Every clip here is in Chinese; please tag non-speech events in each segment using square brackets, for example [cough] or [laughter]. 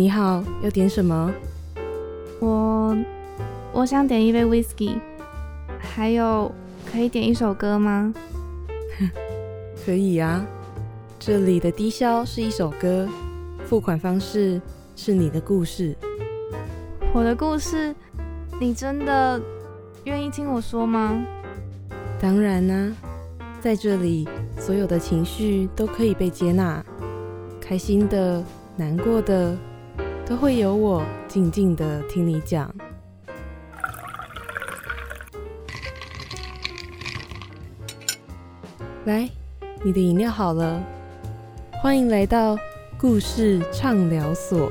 你好，要点什么？我我想点一杯 whisky，还有可以点一首歌吗？[laughs] 可以啊，这里的低消是一首歌，付款方式是你的故事。我的故事，你真的愿意听我说吗？当然啦、在这里所有的情绪都可以被接纳，开心的、难过的，都会有我静静的听你讲。来，你的饮料好了，欢迎来到故事畅聊所。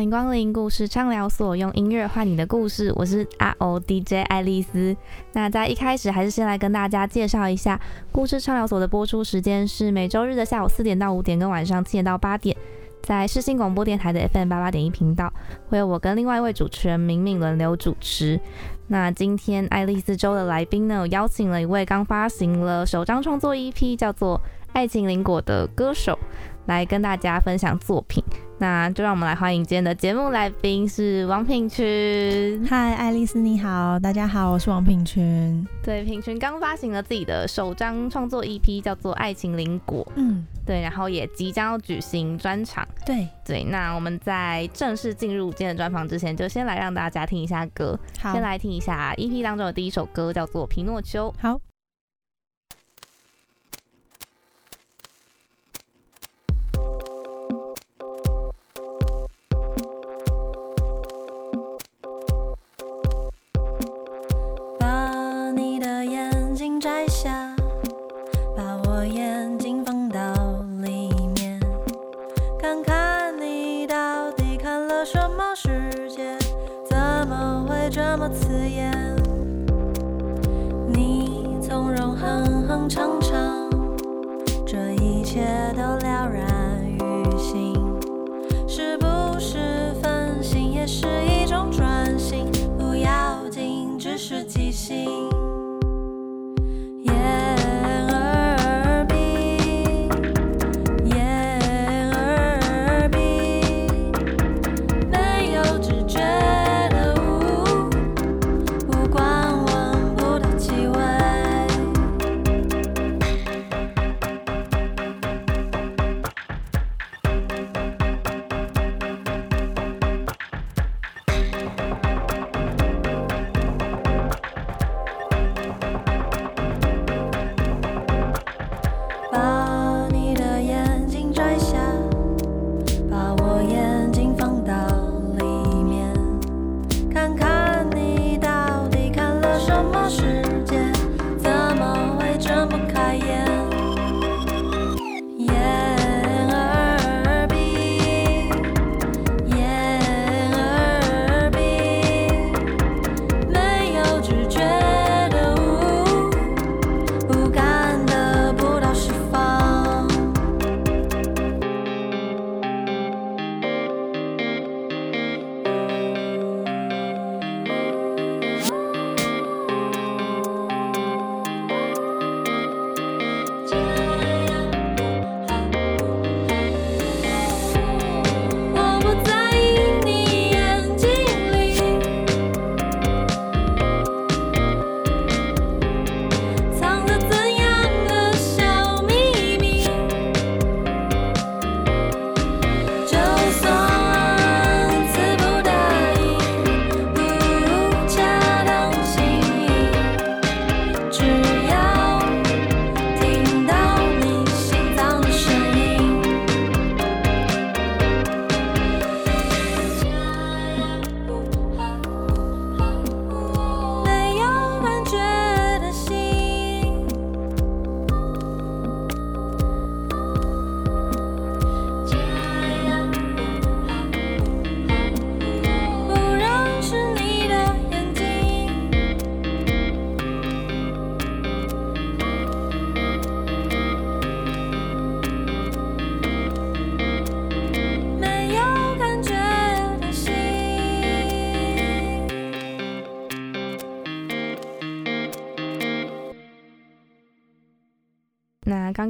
欢迎光临故事畅聊所，用音乐换你的故事。我是 R O D J 爱丽丝。那在一开始，还是先来跟大家介绍一下故事畅聊所的播出时间是每周日的下午四点到五点，跟晚上七点到八点，在世新广播电台的 FM 八八点一频道，会有我跟另外一位主持人明明轮流主持。那今天爱丽丝周的来宾呢，有邀请了一位刚发行了首张创作 EP，叫做《爱情灵果》的歌手，来跟大家分享作品。那就让我们来欢迎今天的节目来宾是王品群。嗨，爱丽丝你好，大家好，我是王品群。对，品群刚发行了自己的首张创作 EP，叫做《爱情灵果》。嗯，对，然后也即将要举行专场。对，对，那我们在正式进入今天的专访之前，就先来让大家听一下歌。好，先来听一下 EP 当中的第一首歌，叫做《皮诺丘》。好。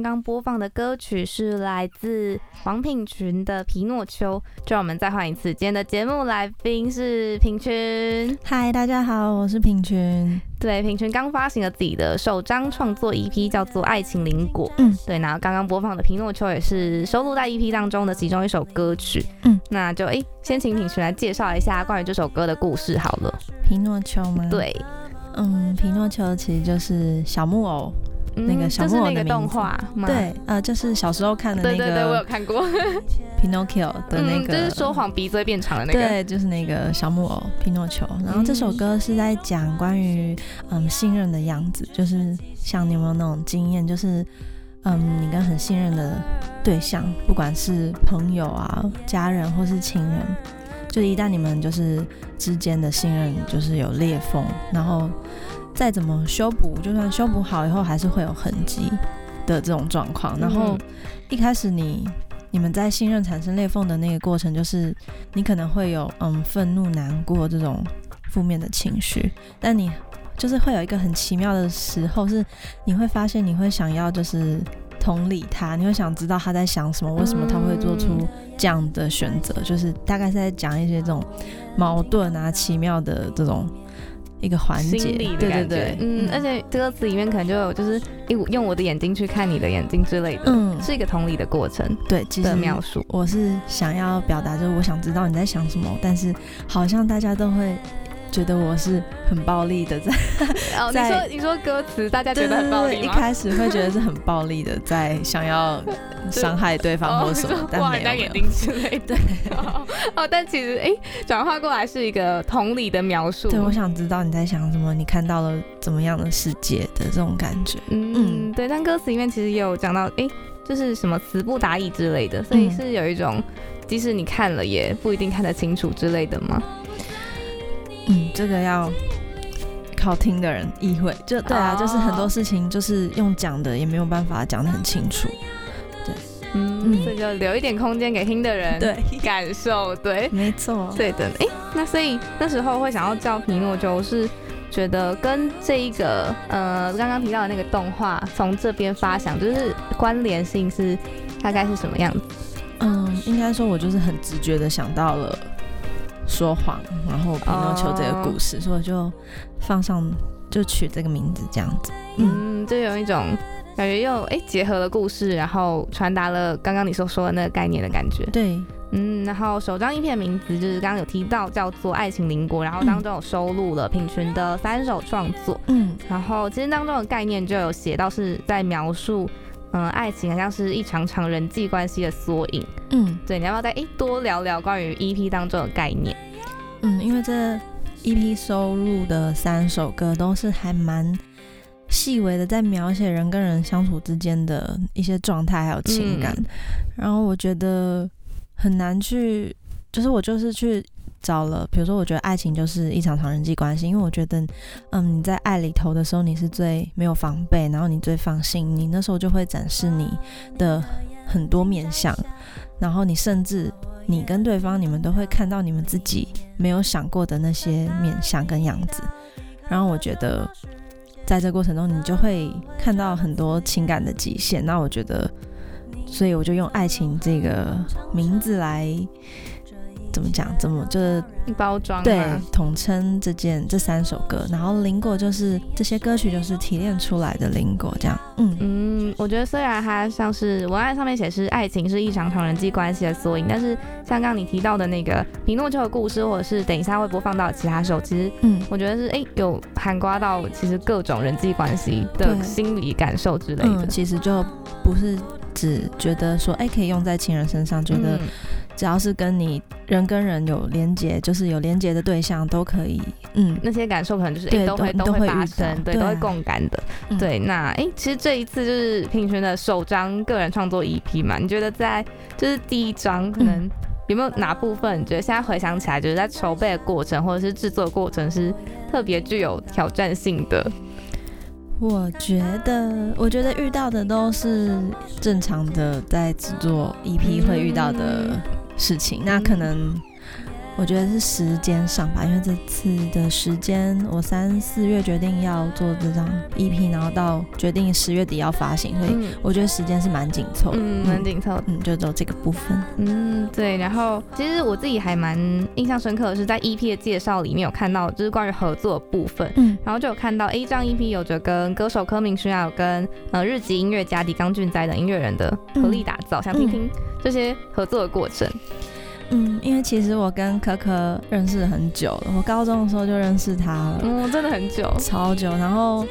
刚刚播放的歌曲是来自黄品群的《皮诺丘》，就让我们再换一次，今天的节目来宾是品群。嗨，大家好，我是品群。对，品群刚发行了自己的首张创作 EP，叫做《爱情灵果》。嗯，对，然后刚刚播放的《皮诺丘》也是收录在 EP 当中的其中一首歌曲。嗯，那就哎，先请品群来介绍一下关于这首歌的故事好了。皮诺丘吗？，对，嗯，皮诺丘其实就是小木偶。那个小木偶的动画？对，呃，就是小时候看的那对对对，我有看过。[laughs] Pinocchio 的那嗯，个，就是说谎鼻子会变长的那个。对，就是那个小木偶皮诺丘。然后这首歌是在讲关于嗯信任的样子，就是像你有没有那种经验，就是嗯你跟很信任的对象，不管是朋友啊、家人或是亲人，就一旦你们就是之间的信任就是有裂缝，然后再怎么修补，就算修补好以后，还是会有痕迹的这种状况。然后嗯一开始你你们在信任产生裂缝的那个过程，就是你可能会有嗯愤怒、难过这种负面的情绪，但你就是会有一个很奇妙的时候，是你会发现你会想要就是同理他，你会想知道他在想什么，为什么他会做出这样的选择，就是大概是在讲一些这种矛盾啊、奇妙的这种一个环节，对对对，，嗯，而且歌词里面可能就有就是用用我的眼睛去看你的眼睛之类的，嗯，是一个同理的过程对，其实的描述。我是想要表达，就是我想知道你在想什么，但是好像大家都会觉得我是很暴力的在，[laughs] 哦，你说你说歌词，大家觉得很暴力吗？开始会觉得是很暴力的，在想要 [laughs] 伤害对方哦，或什么，但没有之类的。对 [laughs] 哦，哦但其实哎，转化过来是一个同理的描述。对，我想知道你在想什么，你看到了怎么样的世界的这种感觉。嗯，对，但歌词里面其实也有讲到，哎，就是什么词不达意之类的，所以嗯是有一种，即使你看了也不一定看得清楚之类的吗？嗯，这个要靠听的人意会，就对啊，哦就是很多事情就是用讲的也没有办法讲的很清楚。嗯，嗯所以就留一点空间给听的人对，感受，对，没错。对的。哎，那所以那时候会想要叫皮诺丘，是觉得跟这一个呃刚刚提到的那个动画从这边发想，就是关联性是大概是什么样子？嗯，应该说，我就是很直觉的想到了说谎，然后皮诺丘这个故事，所以我就放上就取这个名字这样子。嗯，嗯，就有一种感觉又哎结合了故事，然后传达了刚刚你所说的那个概念的感觉。对，嗯，然后首张影片名字就是刚刚有提到叫做《爱情邻国》，然后当中有收录了品群的三首创作，嗯。然后其实当中的概念就有写到是在描述，嗯、爱情好像是一场场人际关系的缩影。嗯对，你要不要再诶多聊聊关于 EP 当中的概念？嗯，因为这 EP 收录的三首歌都是还蛮细微的，在描写人跟人相处之间的一些状态还有情感，嗯然后我觉得很难去，就是我就是去。找了，比如说，我觉得爱情就是一场场人际关系，因为我觉得，嗯，你在爱里头的时候，你是最没有防备，然后你最放心，你那时候就会展示你的很多面相，然后你甚至你跟对方，你们都会看到你们自己没有想过的那些面相跟样子，然后我觉得，在这过程中，你就会看到很多情感的极限。那我觉得，所以我就用爱情这个名字来怎么讲？怎么就是包装对统称这件这三首歌，然后林果就是这些歌曲就是提炼出来的林果，这样，嗯。嗯，我觉得虽然它像是文案上面写是爱情是一场场人际关系的缩影，但是像刚刚你提到的那个皮诺丘的故事，或者是等一下会播放到其他首，其实嗯。我觉得是哎、有涵盖到其实各种人际关系的心理感受之类的。嗯，。其实就不是只觉得说，哎、可以用在情人身上，觉得嗯只要是跟你人跟人有连接，就是有连接的对象都可以，嗯，那些感受可能就是都会都都会发生，对，都会共感的。嗯。对，那哎、其实这一次就是品轩的首张个人创作 EP 嘛，你觉得在就是第一张可能有没有哪部分你觉得现在回想起来，就是在筹备的过程或者是制作过程是特别具有挑战性的？我觉得，我觉得遇到的都是正常的在制作 EP 会遇到的事情。那可能我觉得是时间上吧，因为这次的时间，我三四月决定要做这张 EP，然后到决定十月底要发行，所以嗯我觉得时间是蛮紧凑的。嗯，蛮紧凑的。嗯，就走这个部分。嗯，对。然后其实我自己还蛮印象深刻的是，在 EP 的介绍里面有看到，就是关于合作的部分。嗯然后就有看到 A 张 EP 有着跟歌手柯明勋还有跟呃日籍音乐家李刚俊哉等音乐人的合力打造，想听听这些合作的过程。嗯，因为其实我跟可可认识很久了，我高中的时候就认识他了，嗯，真的很久。超久。然后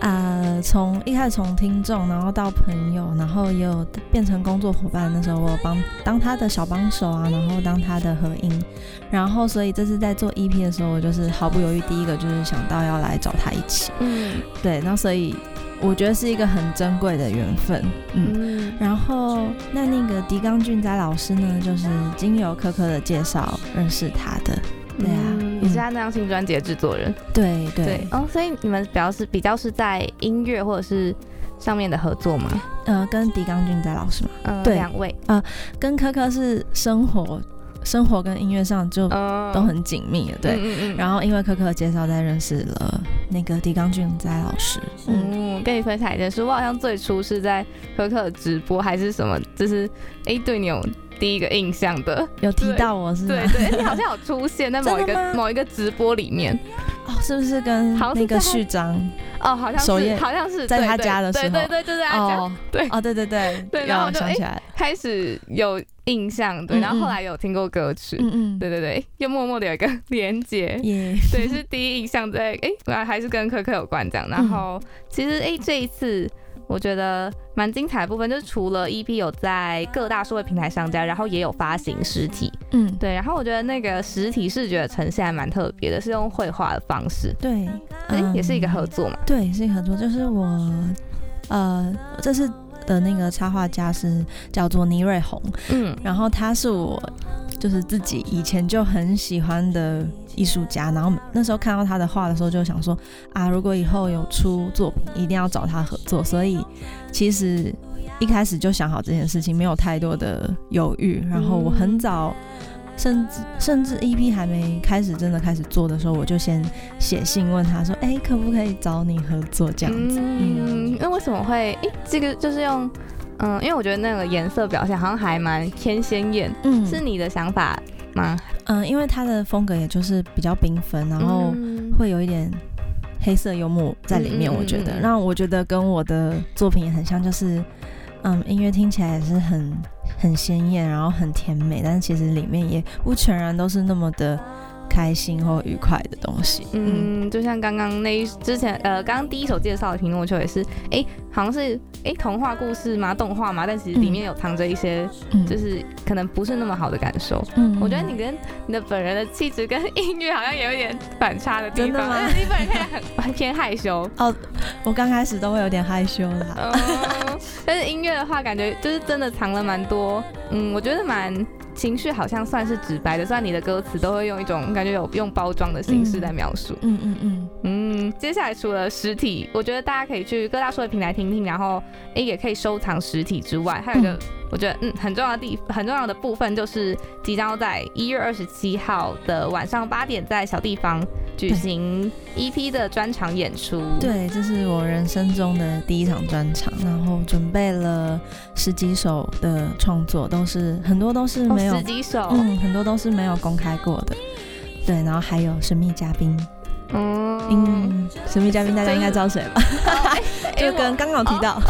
呃，从一开始从听众，然后到朋友，然后也有变成工作伙伴。那时候我有帮当他的小帮手啊，然后当他的合音，然后所以这次在做 EP 的时候，我就是毫不犹豫，第一个就是想到要来找他一起。嗯对，然后所以我觉得是一个很珍贵的缘分。嗯。嗯然后，那那个狄刚俊哉老师呢，就是经由科科的介绍认识他的。对啊嗯也是他那张新专辑的制作人。对对，对哦，所以你们比较是比较是在音乐或者是上面的合作吗？呃，跟狄刚俊哉老师嘛，嗯，对两位，呃跟科科是生活、生活跟音乐上就嗯都很紧密了。对，嗯嗯嗯然后因为可可介绍，再认识了那个狄刚俊哉老师。嗯，嗯，跟你分享一件事，我好像最初是在可可直播还是什么，就是哎、对你有第一个印象的，有提到我是吗？对对，你好像有出现在某一个 [laughs] 某一个直播里面，哦，是不是跟那个序章？哦，好像是好像是在他家的时候对对对，就是在他家哦，对哦，对对对，对 [laughs] 然后有就想起来。开始有印象，对，嗯然后后嗯来有听过歌曲，嗯嗯，对对对，又默默的有一个连接。耶，对，是第一印象在哎，原来还是跟可可有关这样。然后其实哎，这一次我觉得蛮精彩的部分，就是除了 EP 有在各大数位平台上架，然后也有发行实体。嗯，对，然后我觉得那个实体视觉呈现还蛮特别的，是用绘画的方式，对，哎、嗯也是一个合作嘛。对，是一个合作，就是我，呃，这次的那个插画家是叫做倪瑞红，嗯然后他是我就是自己以前就很喜欢的艺术家，然后那时候看到他的画的时候，就想说啊，如果以后有出作品，一定要找他合作，所以其实一开始就想好这件事情，没有太多的犹豫，然后我很早。甚至甚至 EP 还没开始真的开始做的时候，我就先写信问他说：“哎、可不可以找你合作这样子？”嗯嗯，那为什么会哎、这个就是用嗯，因为我觉得那个颜色表现好像还蛮偏鲜艳，嗯是你的想法吗？嗯，因为他的风格也就是比较缤纷，然后嗯。会有一点黑色幽默在里面，我觉得。嗯。嗯让我觉得跟我的作品也很像，就是嗯，音乐听起来也是很很鲜艳，然后很甜美，但是其实里面也不全然都是那么的开心或愉快的东西。嗯嗯，就像刚刚那一之前呃，刚刚第一首介绍的《苹果球》也是，哎、好像是哎、童话故事嘛？动画嘛？但其实里面有藏着一些，嗯就是可能不是那么好的感受。嗯我觉得你跟你的本人的气质跟音乐好像有一点反差的地方，真的吗 [laughs] 你本人看起来很很偏害羞。哦，我刚开始都会有点害羞啦。嗯，但是音乐的话，感觉就是真的藏了蛮多，嗯，我觉得蛮情绪好像算是直白的，虽然你的歌词都会用一种感觉有用包装的形式在描述。嗯嗯嗯，嗯，接下来除了实体，我觉得大家可以去各大数的平台听听，然后诶也可以收藏实体之外，还有一个、嗯我觉得嗯很重要的地很重要的部分就是即将要在一月二十七号的晚上八点在小地方举行 EP 的专场演出。对，这是我人生中的第一场专场，然后准备了十几首的创作，都是很多都是哦，没有十几首，嗯，很多都是没有公开过的。对，然后还有神秘嘉宾，嗯嗯，神秘嘉宾大家应该知道谁吧？[laughs] 就跟刚刚有提到，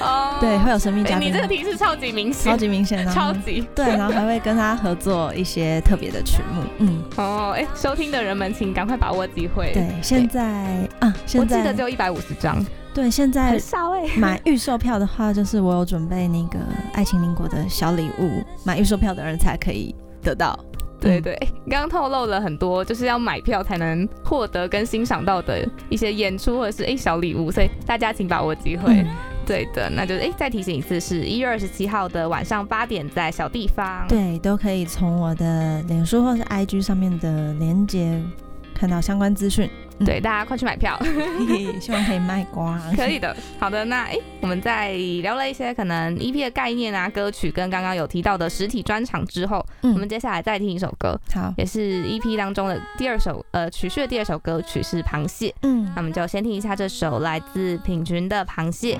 哦对，会有神秘嘉宾你这，个提示超级明显，超级明显，然后超级对，然后还会跟他合作一些特别的曲目，嗯，哦，哎，收听的人们请赶快把握机会。对，现在啊，我现在记得只有一百五十张，对，现在很少哎。买预售票的话，就是我有准备那个爱情邻国的小礼物，买预售票的人才可以得到。嗯对对，刚刚透露了很多，就是要买票才能获得跟欣赏到的一些演出或者是哎小礼物，所以大家请把握机会。嗯对的，那就是哎再提醒一次，是一月二十七号的晚上八点，在小地方。对，都可以从我的脸书或是 IG 上面的连接看到相关资讯。嗯对，大家快去买票。[laughs] 希望可以卖光。可以的。好的，那诶，我们在聊了一些可能 EP 的概念啊、歌曲，跟刚刚有提到的实体专场之后，嗯我们接下来再听一首歌，好，也是 EP 当中的第二首呃曲序的第二首歌曲是《螃蟹》，嗯那我们就先听一下这首来自品群的《螃蟹》。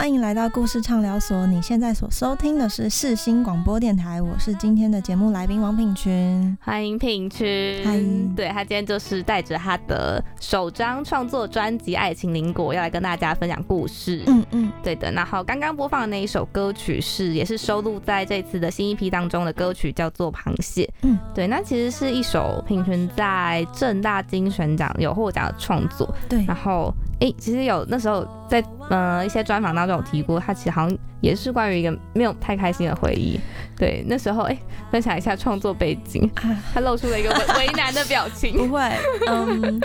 欢迎来到故事畅聊所，你现在所收听的是世新广播电台，我是今天的节目来宾王品群。欢迎品群，嗨对他今天就是带着他的首张创作专辑《爱情邻国》要来跟大家分享故事。嗯嗯，对的，然后刚刚播放的那一首歌曲是也是收录在这次的新一批当中的歌曲，叫做《螃蟹》。嗯，对，那其实是一首品群在正大金选奖有获奖的创作。对然后诶，其实有那时候在呃一些专访当中有提过，他其实好像也是关于一个没有太开心的回忆。对，那时候诶，分享一下创作背景，啊，他露出了一个 [laughs] 为为难的表情。不会，嗯，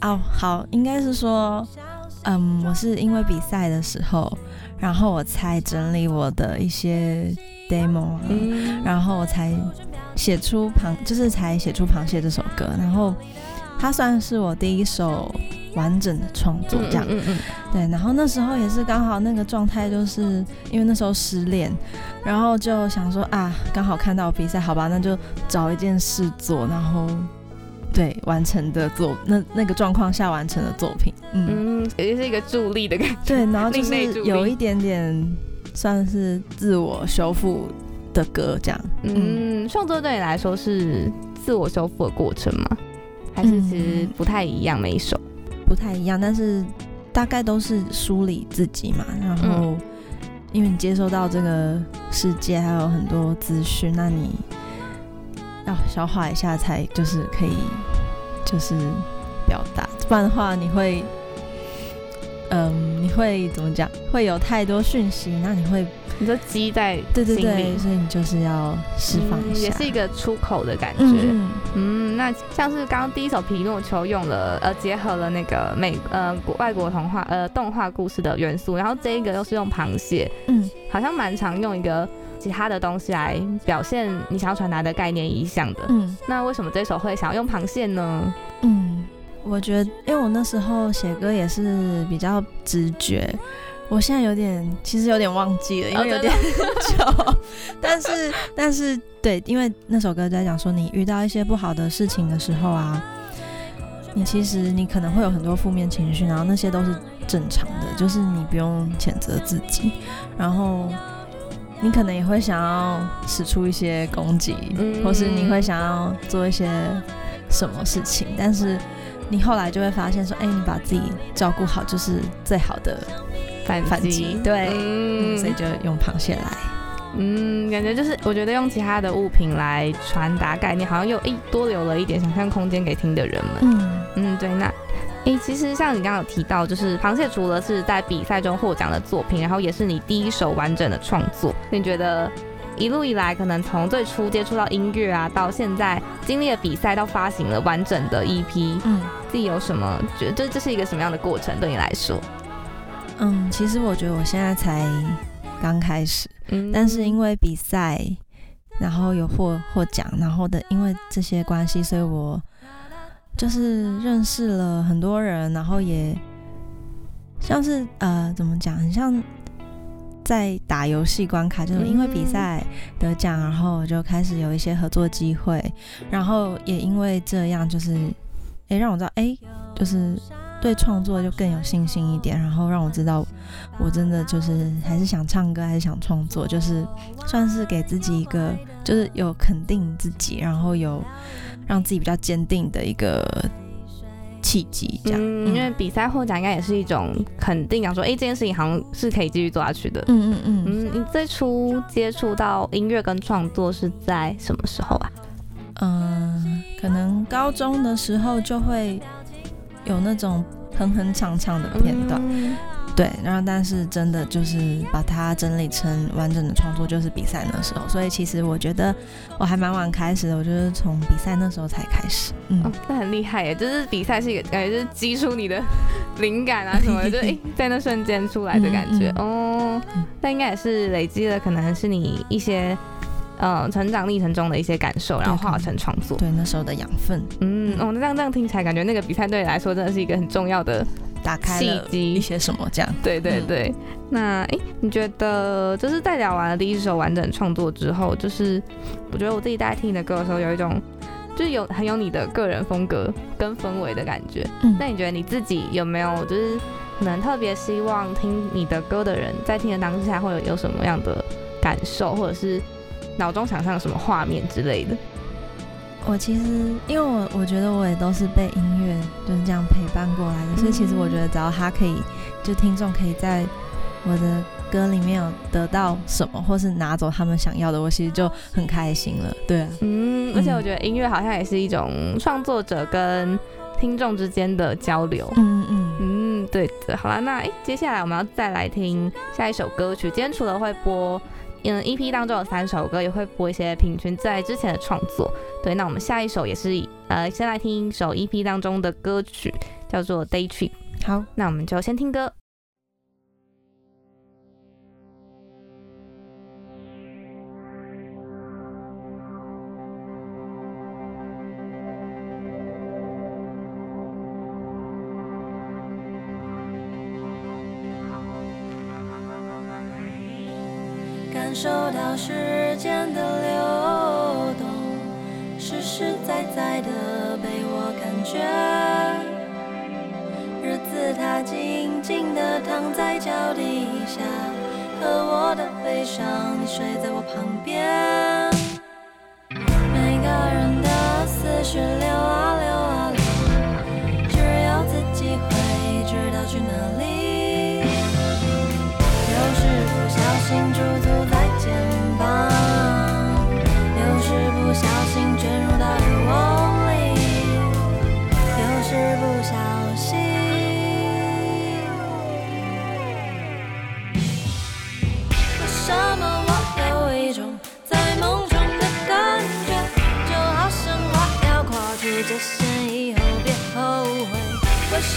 哦，好，应该是说，嗯，我是因为比赛的时候，然后我才整理我的一些 demo 啊，嗯，然后我才写出螃，就是才写出螃蟹这首歌，然后它算是我第一首完整的创作，这样。嗯嗯对，然后那时候也是刚好那个状态，就是因为那时候失恋，然后就想说啊，刚好看到比赛，好吧，那就找一件事做，然后对完成的作那那个状况下完成的作品，嗯，嗯，也就是一个助力的感觉。对，然后就是有一点点算是自我修复的歌这样，嗯，嗯，创作对你来说是自我修复的过程吗？还是其实不太一样？每一首，不太一样，但是大概都是梳理自己嘛，然后因为你接收到这个世界还有很多资讯，那你要消化一下才就是可以就是表达，不然的话你会。嗯，你会怎么讲？会有太多讯息，那你会你就积在对对对，所以你就是要释放一下，嗯也是一个出口的感觉。嗯嗯，那像是刚刚第一首《皮诺丘》用了呃结合了那个美呃外国童话呃动画故事的元素，然后这一个又是用螃蟹，嗯好像蛮常用一个其他的东西来表现你想要传达的概念意向的。嗯那为什么这首会想要用螃蟹呢？嗯，我觉得，因为我那时候写歌也是比较直觉，我现在有点其实有点忘记了，因哦为有点 [laughs] 久，但是但是对，因为那首歌在讲说你遇到一些不好的事情的时候啊。你其实你可能会有很多负面情绪，然后那些都是正常的，就是你不用谴责自己，然后你可能也会想要使出一些攻击，嗯。或是你会想要做一些什么事情，但是你后来就会发现说，哎、你把自己照顾好就是最好的反反击，对，所以就用螃蟹来，嗯，感觉就是我觉得用其他的物品来传达概念，好像又诶多留了一点想象空间给听的人们。嗯。嗯，对，那诶，其实像你刚刚有提到，就是螃蟹除了是在比赛中获奖的作品，然后也是你第一首完整的创作。你觉得一路以来，可能从最初接触到音乐啊，到现在经历了比赛，到发行了完整的 EP，嗯。自己有什么觉得这这是一个什么样的过程对你来说？嗯，其实我觉得我现在才刚开始，嗯。但是因为比赛，然后有获获奖，然后的因为这些关系，所以我就是认识了很多人，然后也像是呃怎么讲，很像在打游戏关卡，就是因为比赛得奖，然后就开始有一些合作机会，然后也因为这样，就是诶让我知道，诶，就是对创作就更有信心一点，然后让我知道我真的就是还是想唱歌，还是想创作，就是算是给自己一个就是有肯定自己，然后有让自己比较坚定的一个契机，这样。嗯，因为比赛获奖应该也是一种肯定，讲说，哎、这件事情好像是可以继续做下去的。嗯嗯嗯嗯，你最初接触到音乐跟创作是在什么时候啊？嗯，可能高中的时候就会有那种哼哼唱唱的片段，嗯对，然后但是真的就是把它整理成完整的创作，就是比赛那时候，所以其实我觉得我还蛮晚开始的，我就是从比赛那时候才开始，嗯哦，那很厉害耶！就是比赛是一个感觉，就是激出你的灵感啊什么的，[laughs] 就哎、在那瞬间出来的感觉。哦嗯，那应该也是累积了，可能是你一些呃成长历程中的一些感受，然后化成创作。对，那时候的养分。嗯，哦，那这样这样听起来，感觉那个比赛对你来说真的是一个很重要的打开了契机。一些什么这样，对对嗯。对，那诶，你觉得就是在聊完了第一首完整创作之后，就是我觉得我自己在听你的歌的时候，有一种就是有很有你的个人风格跟氛围的感觉。嗯。那你觉得你自己有没有就是可能特别希望听你的歌的人在听的当下会有有什么样的感受，或者是脑中想象什么画面之类的？我其实因为我我觉得我也都是被音乐就是这样陪伴过来的，所以其实我觉得只要他可以，就听众可以在我的歌里面有得到什么，或是拿走他们想要的，我其实就很开心了。对啊，嗯，而且我觉得音乐好像也是一种创作者跟听众之间的交流。嗯嗯嗯，对的。好了，那诶，接下来我们要再来听下一首歌曲。今天除了会播嗯 EP 当中有三首歌，也会播一些平均在之前的创作。对，那我们下一首也是呃，先来听一首 EP 当中的歌曲，叫做《Day Trip》。好，那我们就先听歌。上，你睡在我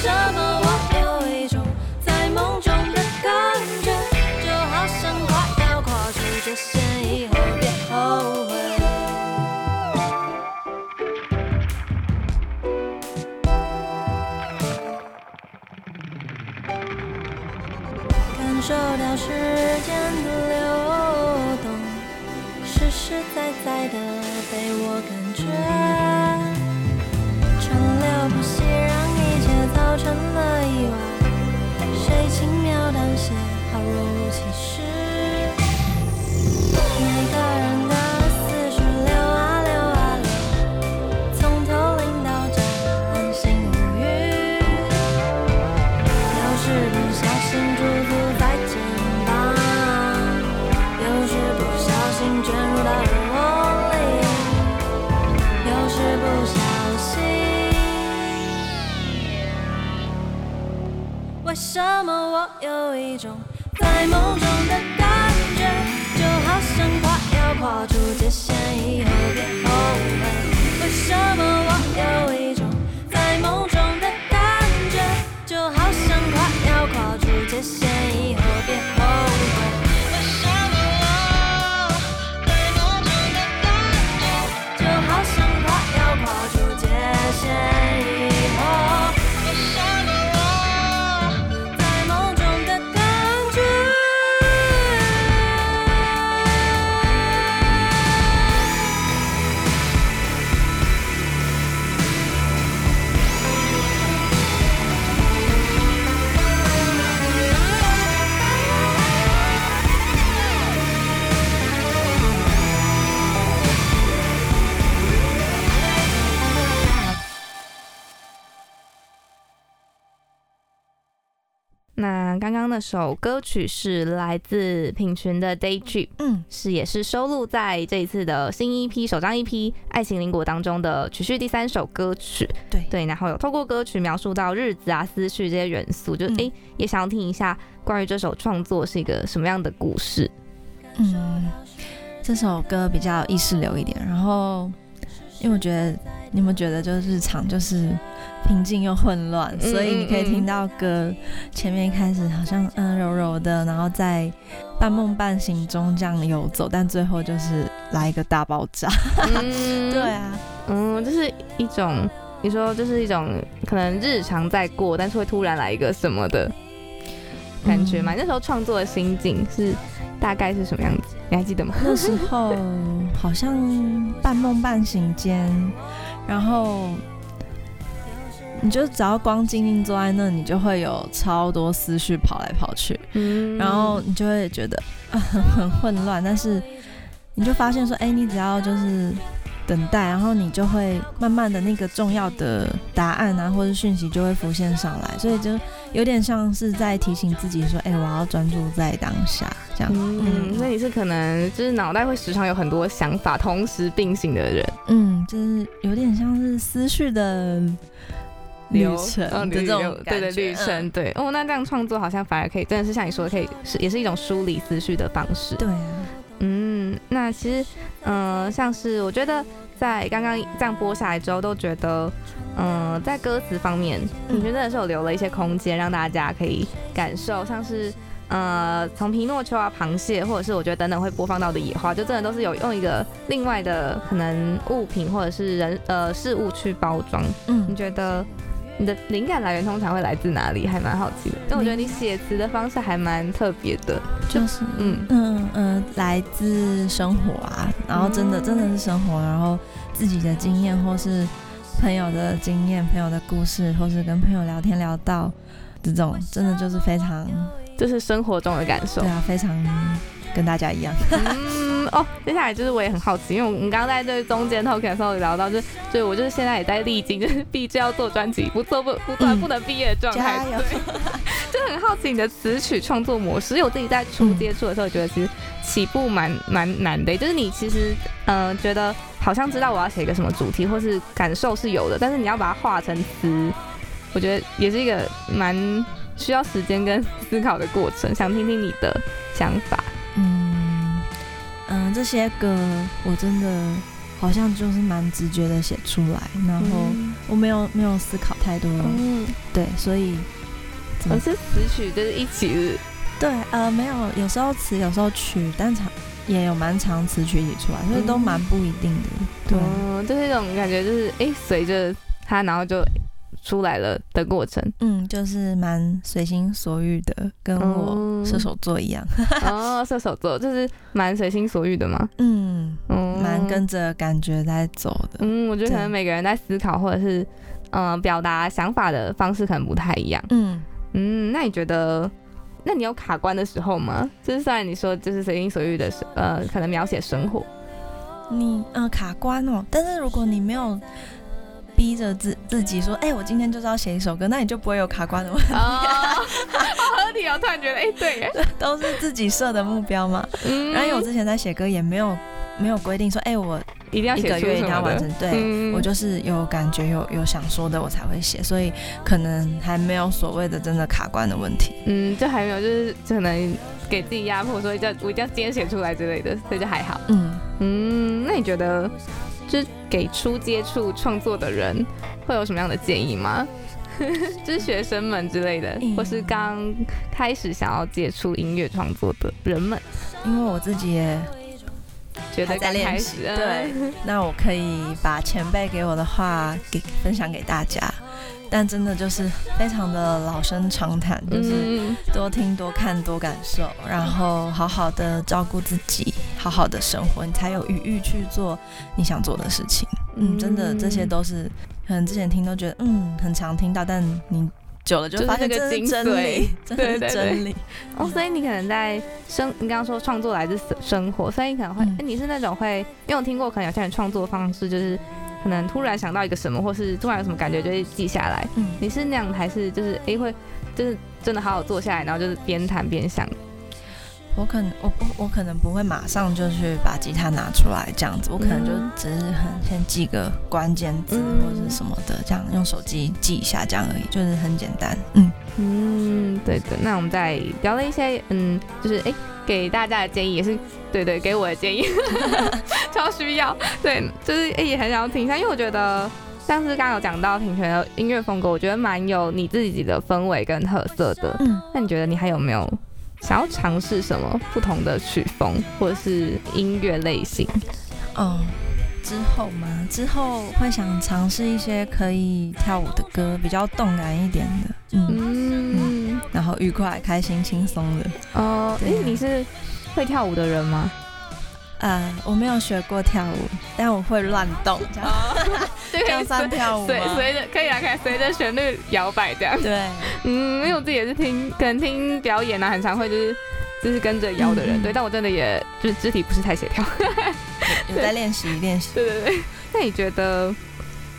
什么我有一种在梦中的感觉，就好像快要跨出界限以后别后悔？感受到时间的流动，实实在在的被我感觉。切造成了意外。谁轻描淡写，好若无其事。么我有一种在梦中的感觉，就好像快要跨出界线以后别后悔？为什么我有一种在梦中的感觉，就好像快要跨出界线以后刚刚那首歌曲是来自品群的《Day Trip》，嗯，是也是收录在这一次的新一批首张 EP《爱情邻国》当中的曲序第三首歌曲。对对，然后有透过歌曲描述到日子啊、思绪这些元素，就嗯诶、也想要听一下关于这首创作是一个什么样的故事。嗯，这首歌比较意识流一点，然后因为我觉得你有没有觉得，就是日常就是平静又混乱，嗯所以你可以听到歌前面一开始好像嗯柔柔的，然后在半梦半醒中这样游走，但最后就是来一个大爆炸。嗯 [laughs] 对，啊，嗯，就是一种你说就是一种可能日常在过，但是会突然来一个什么的感觉嘛？嗯那时候创作的心境是大概是什么样子？你还记得吗？那时候好像半梦半醒间，然后你就只要光静静坐在那，你就会有超多思绪跑来跑去，嗯然后你就会觉得啊很很混乱，但是你就发现说，哎，你只要就是等待，然后你就会慢慢的那个重要的答案啊，或者讯息就会浮现上来，所以就有点像是在提醒自己说，哎，我要专注在当下，这样。嗯，所以你是可能就是脑袋会时常有很多想法同时并行的人，嗯，就是有点像是思绪的旅程的这种流对的旅程，嗯。对。哦，那这样创作好像反而可以，真的是像你说的，可以是也是一种梳理思绪的方式。对啊，嗯，那其实，嗯、像是我觉得在刚刚这样播下来之后，都觉得，嗯、在歌词方面，嗯你觉得真的是有留了一些空间，让大家可以感受，像是。呃，从皮诺丘啊、螃蟹，或者是我觉得等等会播放到的野花，就真的都是有用一个另外的可能物品或者是人呃事物去包装。嗯你嗯，觉得你的灵感来源通常会来自哪里？还蛮好奇的。但我觉得你写词的方式还蛮特别的。就是嗯嗯嗯，来自生活啊，然后真的真的是生活，然后自己的经验或是朋友的经验、朋友的故事，或是跟朋友聊天聊到这种，真的就是非常就是生活中的感受对。啊，非常跟大家一样。嗯哦，接下来就是我也很好奇，因为我们刚刚在这中间的时候聊到，就是就是我就是现在也在历经，就是毕志要做专辑，不做不不做不能毕业的状态，对，[laughs] 就很好奇你的词曲创作模式，因为我自己在初接触的时候，觉得其实起步蛮蛮难的，就是你其实嗯、呃觉得好像知道我要写一个什么主题，或是感受是有的，但是你要把它化成词，我觉得也是一个蛮需要时间跟思考的过程，想听听你的想法。这些歌我真的好像就是蛮直觉的写出来，然后我没有没有思考太多，嗯，对，所以我是词曲就是一起日，对呃没有，有时候词有时候曲，但常也有蛮长词曲一起出来，所以都蛮不一定的，对。嗯，就是一种感觉，就是哎，随着它，然后就出来了的过程。嗯，就是蛮随心所欲的，跟我嗯射手座一样。哦，射手座就是蛮随心所欲的嘛。嗯，嗯，蛮跟着感觉在走的。嗯，我觉得可能每个人在思考或者是嗯、呃表达想法的方式可能不太一样。嗯，嗯，那你觉得？那你有卡关的时候吗？就是虽然你说就是随心所欲的时，呃，可能描写生活，你呃卡关哦，但是如果你没有逼着自自己说，哎、我今天就是要写一首歌，那你就不会有卡关的问题，哦，好合理哦！突然觉得，哎、对耶，都是自己设的目标嘛。嗯然后因为我之前在写歌也没有没有规定说，哎、我一定要写一个月一定要完成，对、嗯我就是有感觉有有想说的我才会写，所以可能还没有所谓的真的卡关的问题。嗯，就还没有，就是可能给自己压迫，说一定要我一定要今天写出来之类的，所以就还好。嗯，嗯，那你觉得，就是给初接触创作的人会有什么样的建议吗？[laughs] 就是学生们之类的，嗯或是刚开始想要接触音乐创作的人们，因为我自己也觉得在刚开练习始，嗯对，[laughs] 那我可以把前辈给我的话给分享给大家，但真的就是非常的老生常谈，就是嗯，多听、多看、多感受，然后好好的照顾自己，好好的生活，你才有余裕去做你想做的事情。嗯，真的这些都是可能之前听都觉得嗯很常听到，但你久了就就是发现这个真理，[laughs] 真的是真理。哦，所以你可能在生，你刚刚说创作来自生活，所以你可能会，你是那种会，因为我听过，可能有些人创作方式就是，可能突然想到一个什么，或是突然有什么感觉，就会记下来。嗯，你是那样，还是就是诶会，就是真的好好坐下来，然后就是边弹边想？我可能我我我可能不会马上就去把吉他拿出来这样子，我可能就嗯只是很先记个关键字嗯或者是什么的，这样用手机记一下这样而已，就是很简单。嗯嗯，对的。那我们再聊了一些，嗯，就是诶给大家的建议，也是对对给我的建议，[laughs] 超需要。对，就是诶也很想要听一下，因为我觉得。像是刚刚有讲到品泉的音乐风格，我觉得蛮有你自己的氛围跟特色的。嗯，那你觉得你还有没有想要尝试什么不同的曲风或者是音乐类型？哦，之后嘛，之后会想尝试一些可以跳舞的歌，比较动感一点的，嗯，嗯，然后愉快、开心、轻松的。哦，诶对啊你是会跳舞的人吗？呃，我没有学过跳舞，但我会乱动，这样哦，[laughs] 就这样算跳舞随吗？随着可以啊，可以随着旋律摇摆这样。对，嗯，因为我自己也是听，可能听表演啊，很常会就是就是跟着摇的人，嗯嗯对，但我真的也就是肢体不是太协调。有在练习练习。对对对，那你觉得，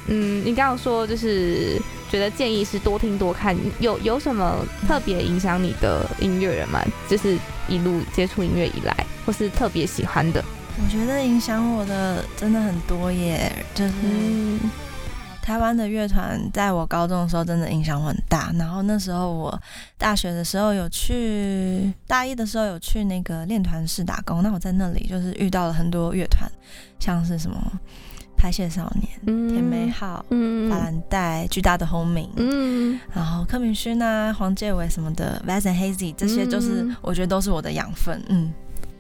嗯，你刚刚说就是觉得建议是多听多看，有有什么特别影响你的音乐人吗？就是一路接触音乐以来，或是特别喜欢的？我觉得影响我的真的很多耶，就是嗯台湾的乐团，在我高中的时候真的影响我很大。然后那时候我大学的时候有去，大一的时候有去那个练团室打工。那我在那里就是遇到了很多乐团，像是什么拍戏少年、嗯。甜美好、嗯法兰黛、巨大的轰鸣，嗯。然后柯敏勋啊、黄介伟什么的 v a s and Hazy，这些就是、嗯。我觉得都是我的养分。嗯，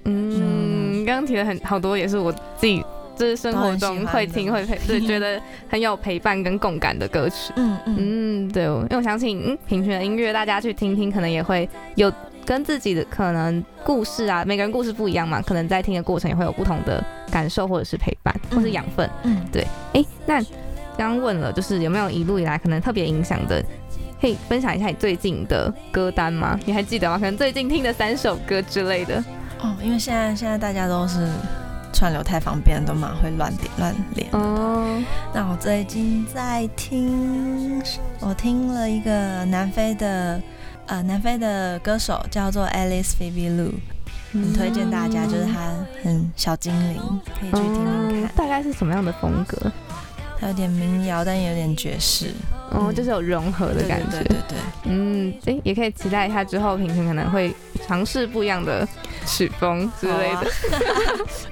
嗯，刚刚提了很好多，也是我自己就是生活中会听会陪，对，[laughs] 觉得很有陪伴跟共感的歌曲。嗯嗯。嗯，对，因为我相信，嗯，平权的音乐大家去听听，可能也会有跟自己的可能故事啊，每个人故事不一样嘛，可能在听的过程也会有不同的感受，或者是陪伴，或是养分。嗯，对哎、那刚刚问了，就是有没有一路以来可能特别影响的，可以分享一下你最近的歌单吗？你还记得吗？可能最近听的三首歌之类的。哦，因为现在现在大家都是串流太方便，都蛮会乱点乱连。哦，那我最近在听，我听了一个南非的呃南非的歌手叫做 Alice Phoebe Lu，很推荐大家，就是她很小精灵，可以去听听看。嗯大概是什么样的风格？它有点民谣，但也有点爵士哦，嗯就是有融合的感觉。对对对嗯，诶，也可以期待一下之后平平可能会尝试不一样的曲风之对，类的。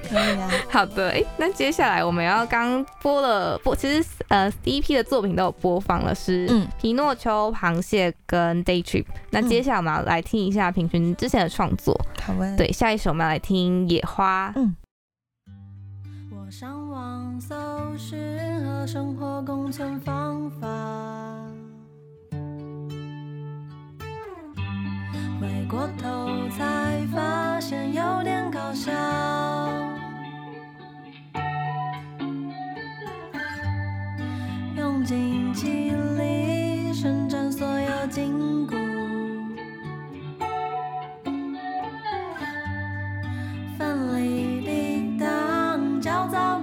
可以啊。[laughs] 好的，诶，那接下来我们要刚播了播，其实呃第一批的作品都有播放了，是嗯皮诺丘、螃蟹跟 Day Trip。那嗯接下来我们要来听一下平均之前的创作。对，下一首我们要来听野花。嗯，我上网搜寻和生活共存方法，回过头才发现有点搞笑。用尽气力伸展所有筋骨。奋力抵挡焦躁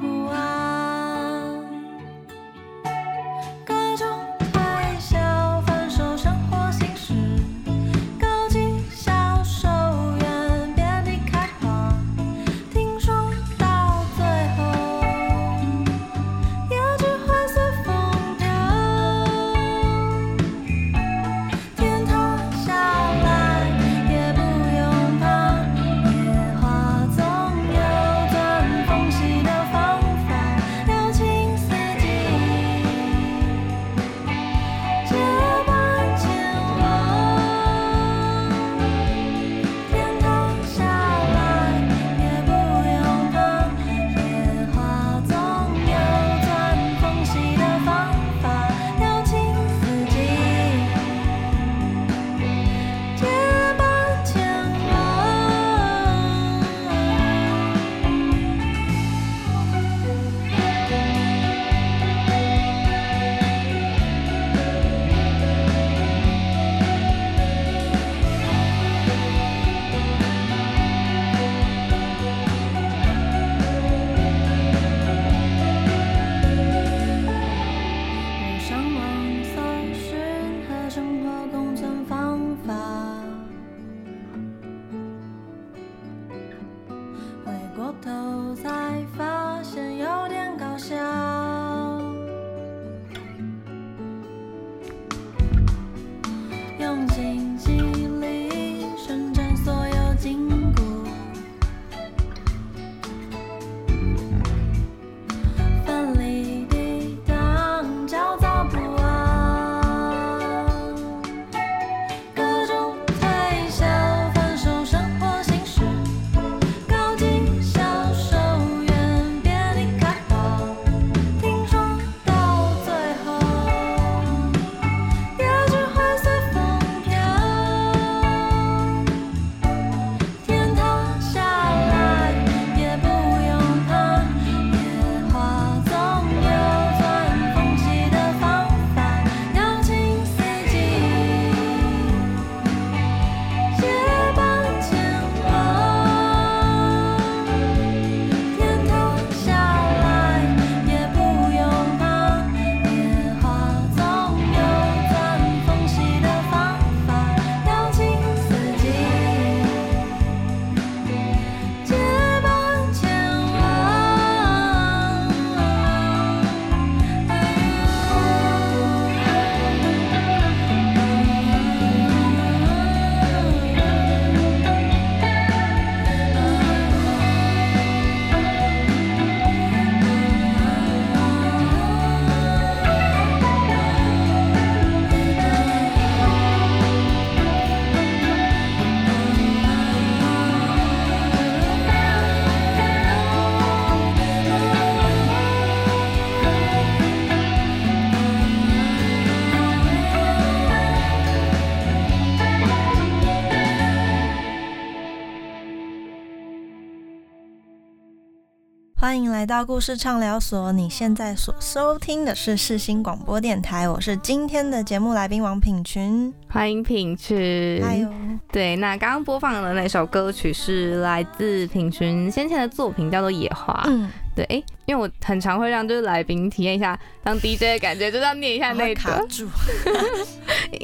欢迎来到故事畅聊所。你现在所收听的是世新广播电台，我是今天的节目来宾王品群。欢迎品群。哎呦，对，那刚刚播放的那首歌曲是来自品群先前的作品，叫做《野花》。嗯，对，哎，因为我很常会让就是来宾体验一下当 DJ 的感觉，就是要念一下那个卡个。[laughs] 住。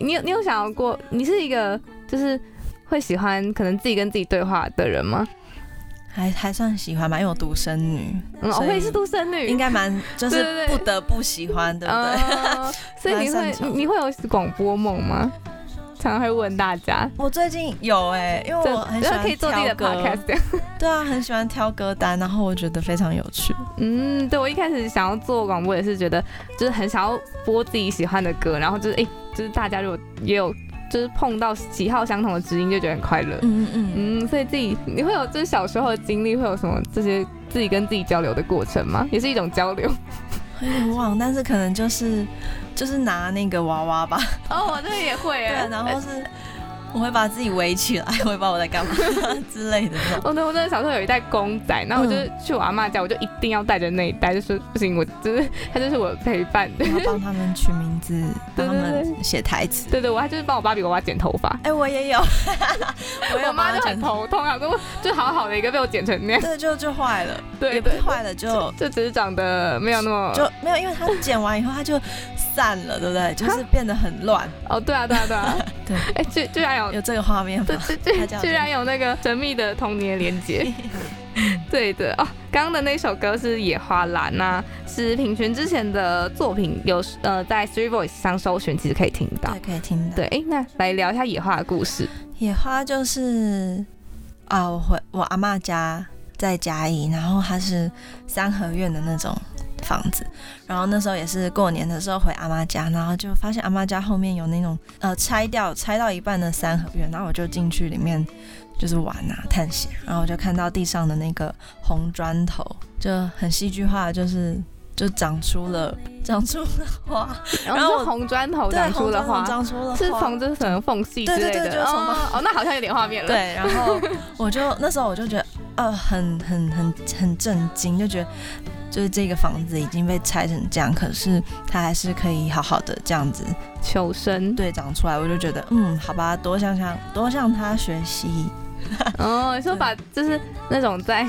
你有你有想过，你是一个就是会喜欢可能自己跟自己对话的人吗？还还算喜欢吧，因为我独生女，我也是独生女，应该蛮 [laughs] 就是不得不喜欢，对不对？呃 [laughs] 所以你会你你会有广播梦吗？常常会问大家，我最近有哎、因为我很喜欢然后可以做自己的挑歌 podcast。[laughs] 对啊，很喜欢挑歌单，然后我觉得非常有趣。嗯，对我一开始想要做广播也是觉得，就是很想要播自己喜欢的歌，然后就是哎、就是大家如果也有就是碰到喜好相同的知音，就觉得很快乐。嗯嗯嗯，嗯，所以自己你会有就是小时候的经历，会有什么这些自己跟自己交流的过程吗？也是一种交流。有点忘，但是可能就是就是拿那个娃娃吧，哦，我这个也会 [laughs] 对，然后是我会把自己围起来，我也不知道我在干嘛 [laughs] 之类的。我那我那个小时候有一袋公仔，然后我就是去我阿妈家，我就一定要带着那一袋，就是不行，我就是它就是我陪伴的。然后帮他们取名字，帮他们写台词。对对，我还就是帮我芭比娃娃剪头发，哎、我也有，[laughs] 我有我妈就很头。头痛啊，说就好好的一个被我剪成那样，对，就就坏了，对对也不是，坏了，就就只是长得没有那么就没有，因为它剪完以后它就散了，对不对？就是变得很乱。哦，对啊对啊对啊，对，[laughs] 哎，居居然有有这个画面吗对？对对，居然有那个神秘的童年连接。[laughs] 对的哦，刚刚的那首歌是《野花蓝》呐，是品群之前的作品，有呃在 Three Voice 上搜寻，其实可以听到对，。可以听到。对，哎，那来聊一下野花的故事。野花就是啊，我回我阿嬷家在嘉义，然后它是三合院的那种房子，然后那时候也是过年的时候回阿妈家，然后就发现阿妈家后面有那种呃拆掉拆到一半的三合院，然后我就进去里面就是玩啊探险，然后我就看到地上的那个红砖头，就很戏剧化，就是就长出了 [laughs] 长出了花，然然后是红砖头对，长出了花长出了花，是从就是可能缝隙之类的。对对对就是从哦哦，那好像有点画面了。，对，然后我就那时候我就觉得，呃，很很很很震惊，就觉得就是这个房子已经被拆成这样，可是它还是可以好好的这样子求生。对长出来，我就觉得，嗯，好吧，多向向多向他学习，哦，你说 [laughs] 把就是那种在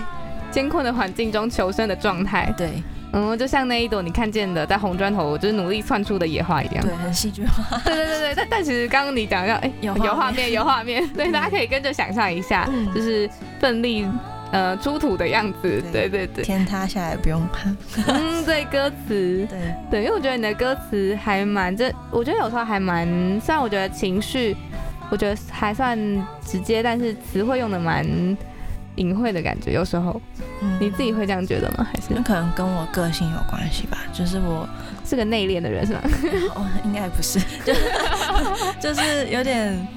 艰困的环境中求生的状态，对嗯，就像那一朵你看见的在红砖头就是努力窜出的野花一样。对，很戏剧化，对对对对，但但其实刚刚你讲到，哎，有有画画面面有画面，对，大家可以跟着想象一下，嗯就是奋力呃出土的样子。对对对，天塌下来不用怕，嗯，[laughs] 对，歌词，对，对，因为我觉得你的歌词还蛮这，我觉得有时候还蛮，虽然我觉得情绪，我觉得还算直接，但是词汇用的蛮隐晦的感觉，有时候。嗯。你自己会这样觉得吗？还是？那可能跟我个性有关系吧，就是我是个内敛的人是吗？[laughs] 哦，应该不是，[laughs] 就就是有点，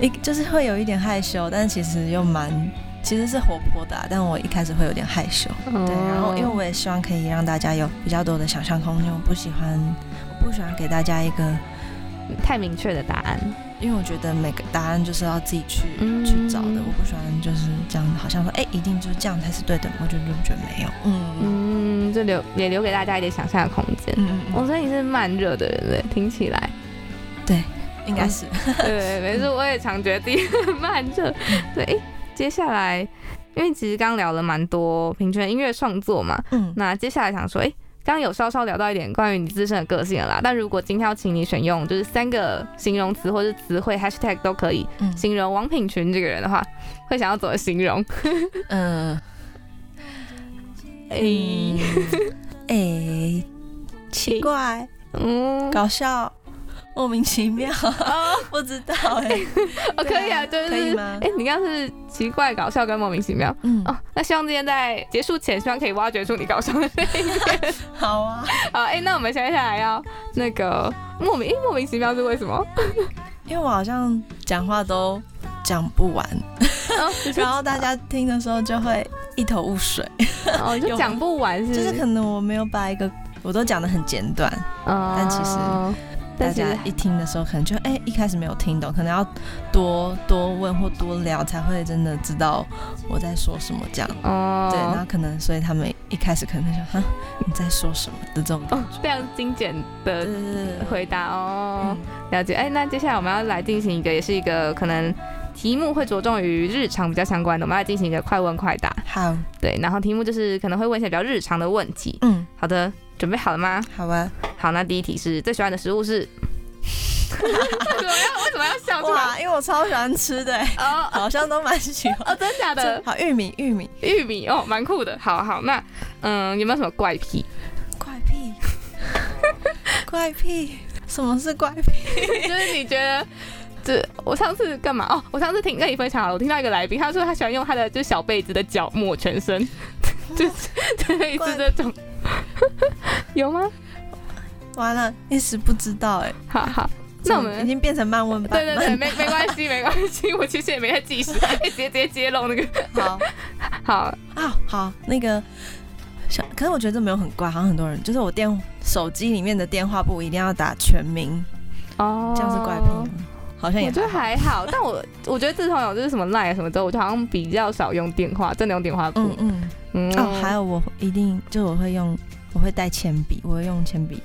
一就是会有一点害羞，但其实又蛮，其实是活泼的、啊，但我一开始会有点害羞，对，然后因为我也希望可以让大家有比较多的想象空间，我不喜欢，我不喜欢给大家一个，太明确的答案，因为我觉得每个答案就是要自己去、嗯去找的，我不喜欢就是这样，好像说，哎、一定就是这样才是对的，我就就觉得没有，嗯嗯，就留也留给大家一点想象的空间。嗯嗯我说你是慢热的人对，听起来，对，应该是，对，没错，我也常觉得自己很 [laughs] 慢热。对，诶接下来，因为其实刚聊了蛮多平权音乐创作嘛，嗯那接下来想说，诶，刚刚有稍稍聊到一点关于你自身的个性了啦。但如果今天要请你选用就是三个形容词或是词汇 hashtag 都可以嗯形容王品群这个人的话，会想要怎么形容？嗯。[laughs] [laughs] 诶，哎、奇怪，嗯，搞笑，莫名其妙，哦，不知道。哎、[laughs] 哦，可以啊，就是可以吗？哎、你刚刚是奇怪、搞笑跟莫名其妙。嗯，哦。那希望今天在结束前，希望可以挖掘出你搞笑的那一面。好啊，[laughs] 好，哎、那我们接下来要那个莫名，哎、莫名其妙是为什么？[laughs] 因为我好像讲话都讲不完，哦，然后大家听的时候就会一头雾水，哦，就讲不完是，就是可能我没有把一个，我都讲的很简短，哦，但其实大家一听的时候，可能就哎、一开始没有听懂，可能要多多问或多聊，才会真的知道我在说什么这样。哦，对，那可能所以他们一开始可能就想，哈，你在说什么的这种感哦觉。非常精简的回答哦嗯，了解。哎，那接下来我们要来进行一个，也是一个可能题目会着重于日常比较相关的，我们要进行一个快问快答。好，对，然后题目就是可能会问一些比较日常的问题。嗯，好的，准备好了吗？好吧。好，那第一题是最喜欢的食物是？为什么要为什么要笑出来？哇，因为我超喜欢吃的，哎哦好像都蛮喜欢。哦，真假的？好，玉米，玉米，玉米哦，蛮酷的。好好，那嗯，有没有什么怪癖？怪癖，[laughs] 怪癖，什么是怪癖？就是你觉得，这我上次干嘛？哦，我上次听跟你分享了，我听到一个来宾，他说他喜欢用他的就是小被子的脚抹全身，[laughs] 就是就类似这种，[laughs] 有吗？完了，一时不知道，哎，好好，那我们已。经变成慢问吧对对对，没没关系，没关系，[laughs] 我其实也没在计时，直接直接揭露那个。好好，啊，好，那个。想，可是我觉得这没有很怪，好像很多人就是我电手机里面的电话簿一定要打全名，哦这样是怪癖吗？好像也我觉得还好，但我我觉得自从有就是什么 line 什么之后，我就好像比较少用电话，真的用电话簿。嗯嗯嗯哦，还有我一定就我会用，我会带铅笔，我会用铅笔，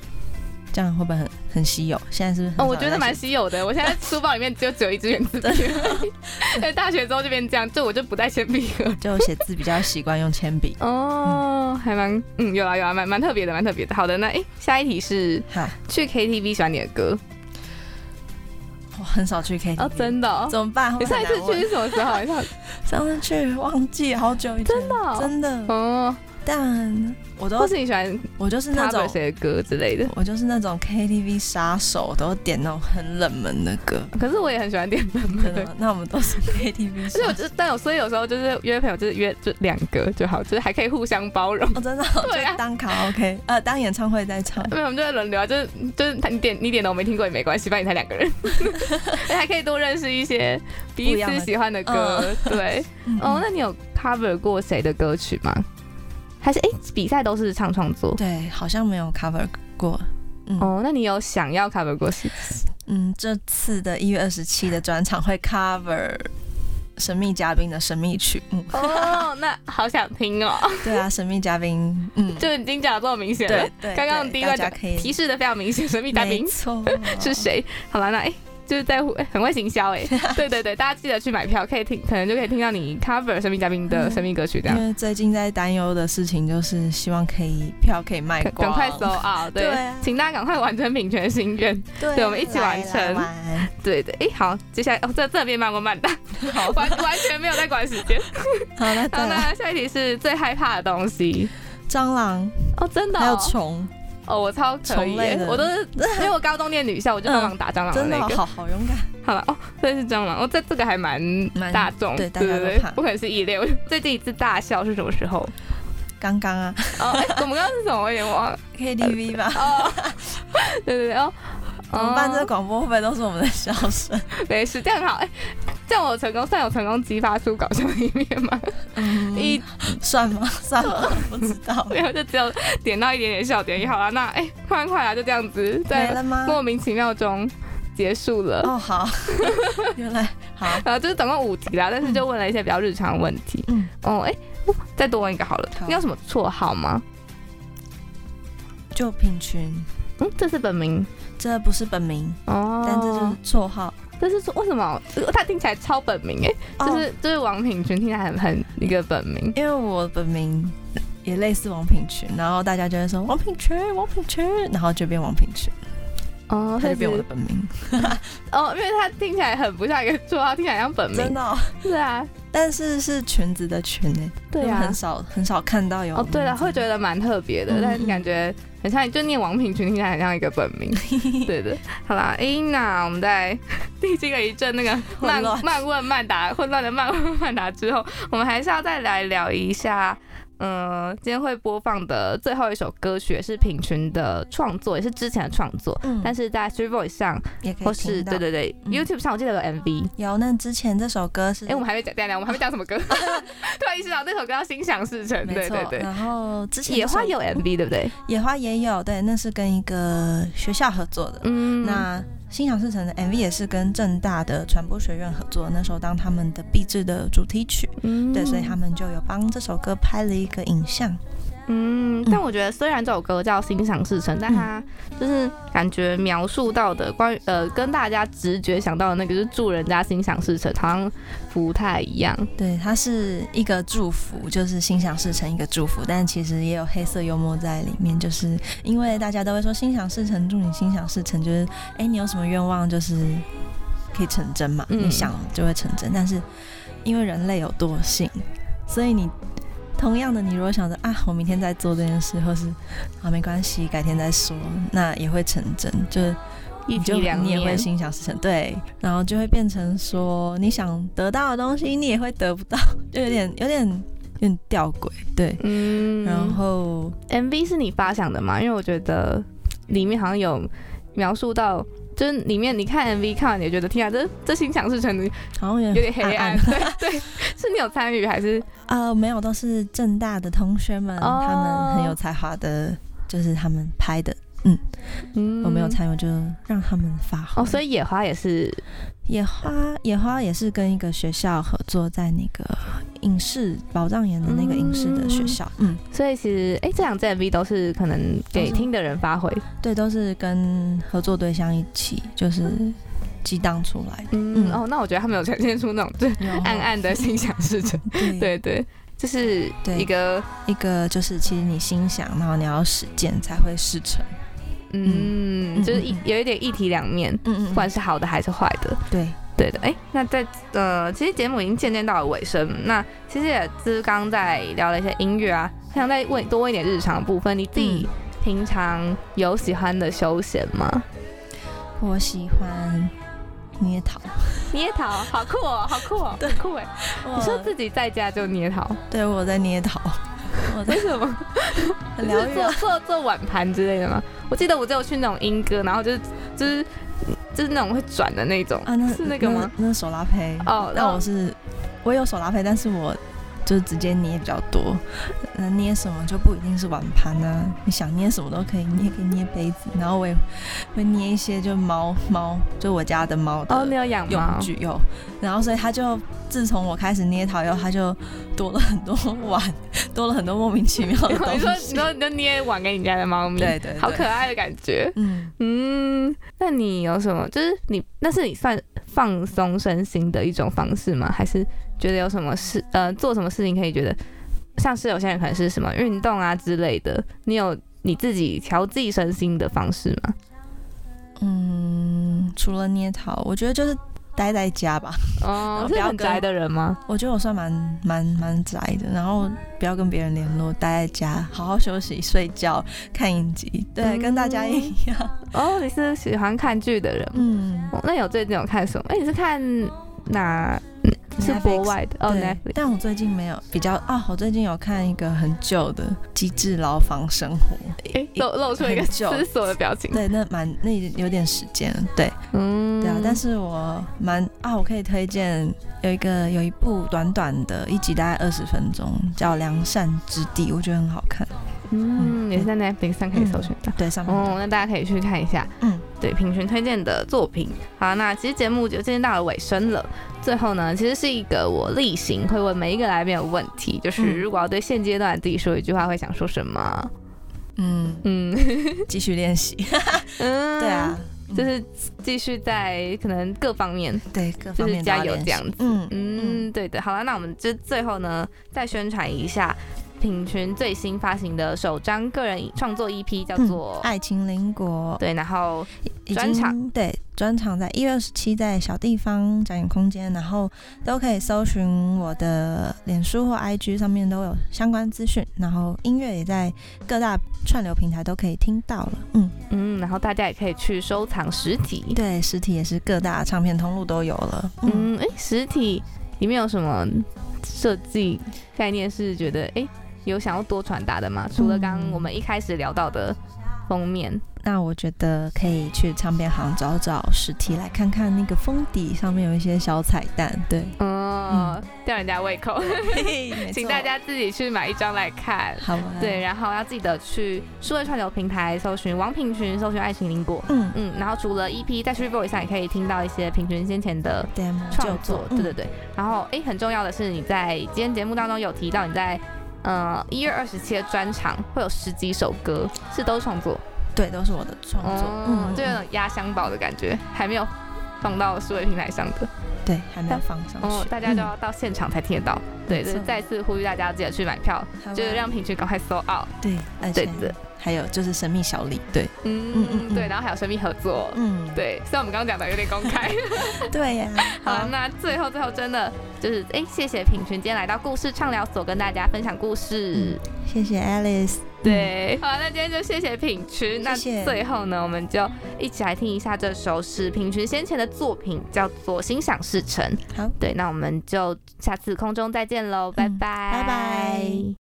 这样会不会很很稀有？现在是不是哦，我觉得蛮稀有的。我现在书包里面就只有一支圆珠笔，[laughs] 在大学之后就变这样，就我就不带铅笔了。[laughs] 就写字比较习惯用铅笔。哦，还蛮嗯，有啊有啊，蛮蛮特别的，蛮特别的。好的，那诶，下一题是哈，去 KTV 喜欢你的歌我很少去 KTV，、哦，真的、哦。怎么办？你上一次去会是什么时候？你上 [laughs] 上次去忘记好久以前，真的哦真的，哦，但我或都是你喜欢我就是那种谁的歌之类的？我就是那种 KTV 杀手，都点那种很冷门的歌。可是我也很喜欢点冷门的？那我们都是 KTV 所以我。就但有所以有时候就是约朋友就是约就两个就好，就是还可以互相包容。哦，真的 [laughs] 哦、对啊就当卡拉 OK，呃，当演唱会在唱。没有，我们就在轮流啊，就是就是他你点你点的我没听过也没关系，反正你才两个人，而 [laughs] 且还可以多认识一些彼此喜欢的歌。对，嗯哦，那你有 cover 过谁的歌曲吗？还是哎、比赛都是唱创作？对，好像没有 cover 过。嗯、哦，那你有想要 cover 过谁？嗯，这次的一月二十七的专场会 cover 神秘嘉宾的神秘曲目。哦，那好想听哦，[laughs] 对啊，神秘嘉宾，嗯，就已经讲的这么明显了对。对，刚刚第一段提示的非常明显，神秘嘉宾没错 [laughs] 是？谁？好了，那哎、就是在乎、哎很会行销 [laughs] 哎、对对对，大家记得去买票，可以听，可能就可以听到你 cover 神秘嘉宾的神秘歌曲这样。因为最近在担忧的事情就是希望可以票可以卖赶光，赶快搜啊！对，请大家赶快完成品权心愿。对对我们一起完成。对对，哎，好，接下来哦，这这边慢过慢的，好，[laughs] 完完全没有在管时间。[laughs] 好，那再好，来那下一题是最害怕的东西。蟑螂，哦，真的、哦，还有虫，哦，我超可以我都是因为我高中念女校，我就帮忙打蟑螂的真的那个。[laughs] 好好勇敢。好了哦，这是蟑螂哦，这这个还蛮蛮大众，对大对对不可能是异类。我 [laughs] 最近一次大笑是什么时候？刚刚啊哦，哎，我们刚刚是什么？我有点忘了。，KTV 吧，哦，对对对哦。怎么办？这个哦广播会不会都是我们的笑声？[laughs] 没事，这样好。哎，这样我成功算有成功激发出搞笑的一面吗？嗯 [laughs] 一算吗？[laughs] 算了？不知道。没有，就只有点到一点点笑点。也好了，那哎，快快啊，就这样子，没在了吗？莫名其妙中结束了。哦，好，原来好，然后就是总共五题啦，但是就问了一些比较日常的问题。嗯，哦，哎，再多问一个好了。好你有什么绰号吗？就品群，嗯，这是本名这不是本名，哦，但这就是绰号。这是说为什么？他听起来超本名哎，哦就是就是王品群听起来很很一个本名。因为我本名也类似王品群，然后大家就会说王品群，王品群，然后就变王品群，哦，他就变我的本名，[laughs] 哦，因为他听起来很不像一个绰号，听起来像本名。真的、哦。是啊，[laughs] 但是是裙子的裙诶，对啊很。少很少看到有哦，对了，会觉得蛮特别的，嗯但是感觉很像，就念王品群听起来很像一个本名。[laughs] 对的，好啦，诶，那我们在历经了一阵那个慢混乱慢问慢答、混乱的慢问慢答之后，我们还是要再来聊一下呃，今天会播放的最后一首歌曲也是品群的创作，也是之前的创作，嗯但是在 Three Voice 上也可以或是对对对、嗯 YouTube 上，我记得有 MV。有。那之前这首歌是哎、我们还没讲，等一下等我们还没讲什么歌，[laughs] 突然意识到那首歌叫《心想事成》，对对，对。然后之前野花有 MV 对不对？野花也有，对，那是跟一个学校合作的。嗯，那心想事成的 MV 也是跟正大的传播学院合作，那时候当他们的毕制的主题曲，嗯对，所以他们就有帮这首歌拍了一个影像。嗯，但我觉得虽然这首歌叫《心想事成》，但它就是感觉描述到的关于呃跟大家直觉想到的那个，就是祝人家心想事成，好像不太一样。对，它是一个祝福，就是心想事成一个祝福，但其实也有黑色幽默在里面，就是因为大家都会说心想事成，祝你心想事成，就是哎，你有什么愿望就是可以成真嘛，嗯你想就会成真。但是因为人类有惰性，所以你同样的，你如果想着啊，我明天再做这件事，或是啊没关系，改天再说，那也会成真，就是。一你就体两你也会，心想事成，对，然后就会变成说你想得到的东西，你也会得不到，就有点 [laughs] 有点有点吊诡，对。嗯，然后 MV 是你发想的吗？因为我觉得里面好像有描述到。就是里面你看 MV 看完，你觉得天啊，这这心想事成，好像有有点黑暗，对对，[laughs] 是你有参与还是？啊、没有，都是正大的同学们，哦。他们很有才华的，就是他们拍的，嗯。我没有参与，我就让他们发挥。哦，所以野花也是野花野花也是跟一个学校合作，在那个影视宝藏岩的那个影视的学校，嗯，所以其实，哎、这两支 MV 都是可能给听的人发挥，对，都是跟合作对象一起，就是激荡出来的。嗯，嗯。哦，那我觉得他们有呈现出那种对暗暗的心想事成，对。对对，就是对。一个，一个就是其实你心想，然后你要实践才会事成。嗯，嗯就是一嗯。有一点一体两面，嗯嗯不管是好的还是坏的，对，对的，哎、那在呃，其实节目已经渐渐到了尾声，那其实也是刚刚在聊了一些音乐啊，还想再问多问一点日常的部分，你自己平常有喜欢的休闲吗？我喜欢捏陶。捏陶，好酷哦，好酷哦，[laughs] 对。很酷哎！你你说自己在家就捏陶，对我在捏陶，我在 [laughs] 为什么？[laughs] 很疗愈啊。做做做碗盘之类的吗？我记得我只有去那种英歌，然后就是就是就是那种会转的那种，啊，那是那个吗？那那是手拉胚哦那我是我有手拉胚，但是我就直接捏比较多。那捏什么就不一定是碗盘啊，你想捏什么都可以捏，可以捏杯子，然后我也会捏一些就猫猫，就我家的猫的哦，你有养用猫？具有，然后所以它就自从我开始捏陶以后，它就多了很多碗，[laughs] 多了很多莫名其妙的东 [laughs] 你说你西。说你就捏碗给你家的猫咪，对对对好可爱的感觉。嗯，嗯，那你有什么？就是你那是你算放松身心的一种方式吗？还是觉得有什么事呃做什么事情可以觉得像是有些人可能是什么运动啊之类的，你有你自己调自己身心的方式吗？嗯，除了捏陶，我觉得就是待在家吧。哦不要跟是很宅的人吗？我觉得我算蛮蛮蛮宅的，然后不要跟别人联络，待在家好好休息、睡觉、看影集，对，嗯跟大家一样。哦，你是喜欢看剧的人。嗯，哦，那有最近有看什么？哎、你是看哪？嗯是国外的哦对，Netflix。但我最近没有比较啊，我最近有看一个很旧的《机智牢房生活》，哎、露露出一个思索的表情。[laughs] 对，那蛮那有点时间了，对嗯对啊，但是我蛮啊，我可以推荐有一个有一部短短的一集大概二十分钟，叫《良善之地》，我觉得很好看，嗯，也是在 Netflix 上可以搜寻到。对，上面哦，那大家可以去看一下，嗯，对，品群推荐的作品。好，那其实节目就渐渐到了尾声了。最后呢，其实是一个我例行会问每一个来宾的问题，就是嗯如果要对现阶段自己说一句话，会想说什么？嗯，嗯继续练习，[laughs] 嗯，对啊，，就是继续在可能各方面，对各方就是加面都要练习油这样子。嗯嗯，对的。好了，那我们就最后呢，再宣传一下品群最新发行的首张个人创作 EP，叫做、爱情邻国对，然后已专场经对专场在一月二十七在小地方展演空间，然后都可以搜寻我的脸书或 IG 上面都有相关资讯，然后音乐也在各大串流平台都可以听到了。嗯，嗯，然后大家也可以去收藏实体。对，实体也是各大唱片通路都有了。嗯，嗯，哎，实体里面有什么设计概念是觉得哎有想要多传达的吗？除了刚刚我们一开始聊到的封面，那我觉得可以去唱片行找找实体来看看那个封底上面有一些小彩蛋，对，嗯，吊人家胃口，[laughs] 请大家自己去买一张来看。好吗，对，，然后要记得去数位串流平台搜寻王品群，搜寻爱情林果。嗯。嗯，然后除了 EP，在 Street Voice 上也可以听到一些品群先前的创作，对对对，对。然后诶，很重要的是你在今天节目当中有提到你在呃一月二十七的专场会有十几首歌是都创作，对，都是我的创作，嗯，就有种压箱宝的感觉，还没有放到数位平台上的，对，还没有放上哦，去，大家就嗯。要到现场才听得到。对，就是再次呼吁大家记得去买票，就是让品群赶快搜 out。对，对的还有就是神秘小李，对，嗯嗯嗯嗯。对，然后还有神秘合作。嗯，对，虽然我们刚刚讲的有点公开，[laughs] 对呀，[laughs] 好，那最后最后真的就是，哎，谢谢品群今天来到故事畅聊所跟大家分享故事。谢谢 Alice，对，好，那今天就谢谢品群。那最后呢，我们就一起来听一下这首是品群先前的作品，叫做《心想事成》。好，对，那我们就下次空中再见喽，拜嗯拜，拜。拜搜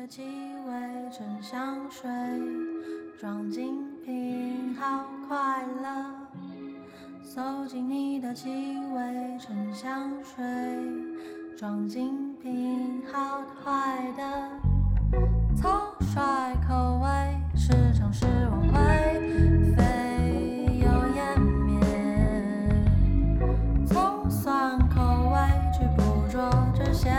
的气味，沉香水，装进瓶，好快乐。搜集你的气味，沉香水，装进瓶，好坏的。草率口味，时常是挽回，飞又湮灭。葱蒜口味去捕捉这些